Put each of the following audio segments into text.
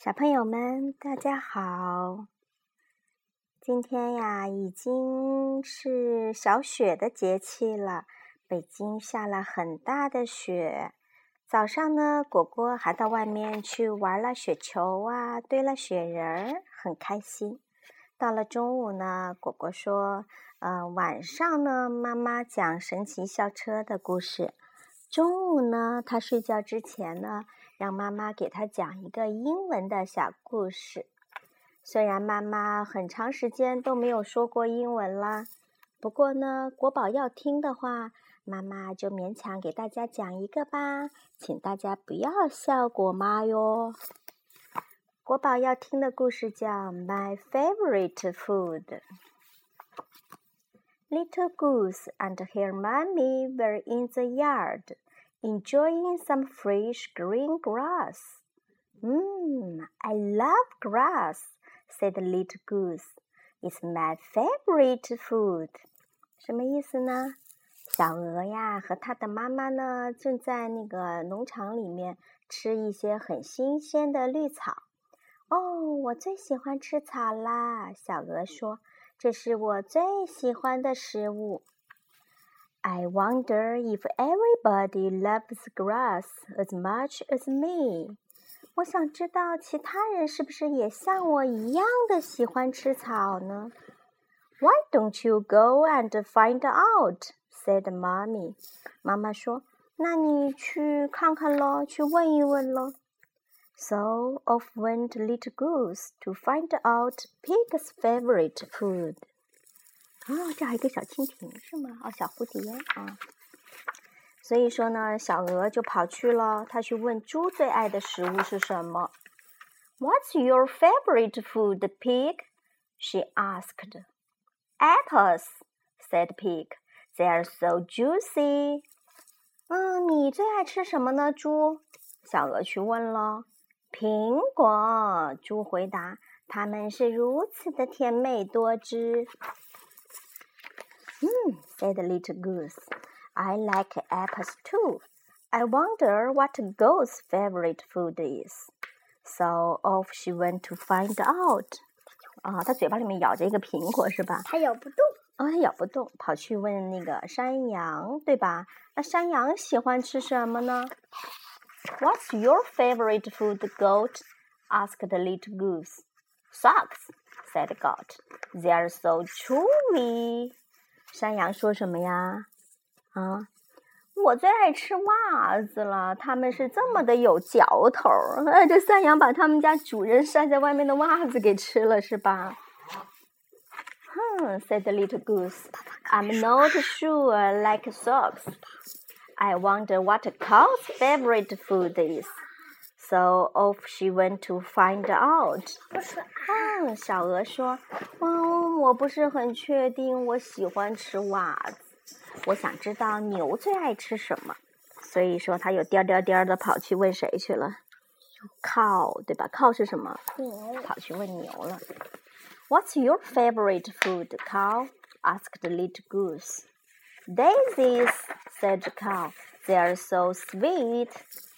小朋友们，大家好！今天呀，已经是小雪的节气了。北京下了很大的雪。早上呢，果果还到外面去玩了雪球啊，堆了雪人儿，很开心。到了中午呢，果果说：“嗯，晚上呢，妈妈讲神奇校车的故事。中午呢，他睡觉之前呢。”让妈妈给他讲一个英文的小故事。虽然妈妈很长时间都没有说过英文了，不过呢，国宝要听的话，妈妈就勉强给大家讲一个吧。请大家不要笑果妈哟。国宝要听的故事叫《My Favorite Food》。Little goose and her mommy were in the yard. enjoying some fresh green grass. Mmm, I love grass, said the little goose. It's my favorite food. 什么意思呢？小鹅呀和它的妈妈呢，正在那个农场里面吃一些很新鲜的绿草。哦，我最喜欢吃草啦！小鹅说：“这是我最喜欢的食物。” I wonder if everybody loves grass as much as me。我想知道其他人是不是也像我一样的喜欢吃草呢？Why don't you go and find out? said mommy。妈妈说：“那你去看看咯，去问一问咯。” So off went little goose to find out pig's favorite food. 哦，这还有个小蜻蜓是吗？哦，小蝴蝶啊。所以说呢，小鹅就跑去了，它去问猪最爱的食物是什么。What's your favorite food, pig? She asked. Apples, said pig. They are so juicy. 嗯，你最爱吃什么呢，猪？小鹅去问了。苹果，猪回答。它们是如此的甜美多汁。Hmm, said the little goose. I like apples too. I wonder what Goat's favorite food is. So off she went to find out. 啊，它嘴巴里面咬着一个苹果是吧？它咬不动。哦，它咬不动，跑去问那个山羊，对吧？那山羊喜欢吃什么呢？What's your favorite food, goat? asked the little goose. Socks, said the goat. They're so chewy. 山羊说什么呀？啊，我最爱吃袜子了，它们是这么的有嚼头儿。这山羊把他们家主人晒在外面的袜子给吃了，是吧？哼，said the little goose. I'm not sure like socks. I wonder what a cow's favorite food is. So off she went to find out. 嗯，小鹅说：“嗯，我不是很确定，我喜欢吃袜子。我想知道牛最爱吃什么。所以说，它又颠颠颠的跑去问谁去了？靠，对吧？靠是什么？牛。跑去问牛了。What's your favorite food, cow? asked the little goose. Daisies, said the cow. They are so sweet.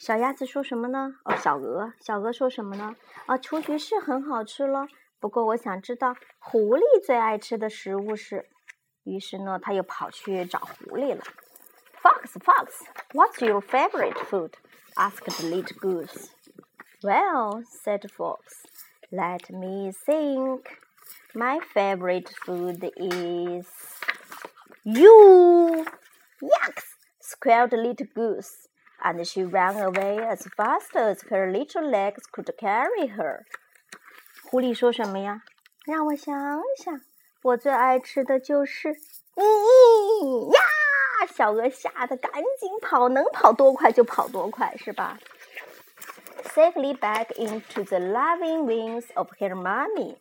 小鸭子说什么呢？哦，小鹅，小鹅说什么呢？啊，雏菊是很好吃了，不过我想知道狐狸最爱吃的食物是。于是呢，他又跑去找狐狸了。Fox, fox, what's your favorite food? asked the little goose. Well, said fox, let me think. My favorite food is you. Yucks! squealed little goose and she ran away as fast as her little legs could carry her. 狐狸说什么呀？让我想想，我最爱吃的就是咦咦呀！小鹅吓得赶紧跑，能跑多快就跑多快，是吧？Safely back into the loving wings of her mommy，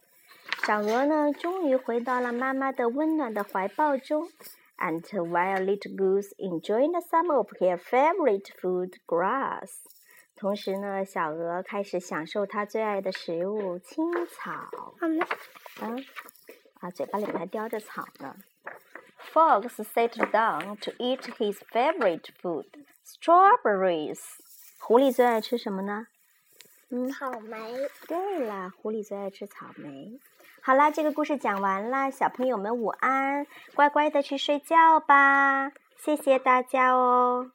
小鹅呢，终于回到了妈妈的温暖的怀抱中。And while little goose enjoyed some of her favorite food, grass，同时呢，小鹅开始享受它最爱的食物——青草。啊啊，嘴巴里面还叼着草呢。Fox sat down to eat his favorite food, strawberries. 狐狸最爱吃什么呢？ 嗯，草莓。对了，狐狸最爱吃草莓。好啦，这个故事讲完了，小朋友们午安，乖乖的去睡觉吧，谢谢大家哦。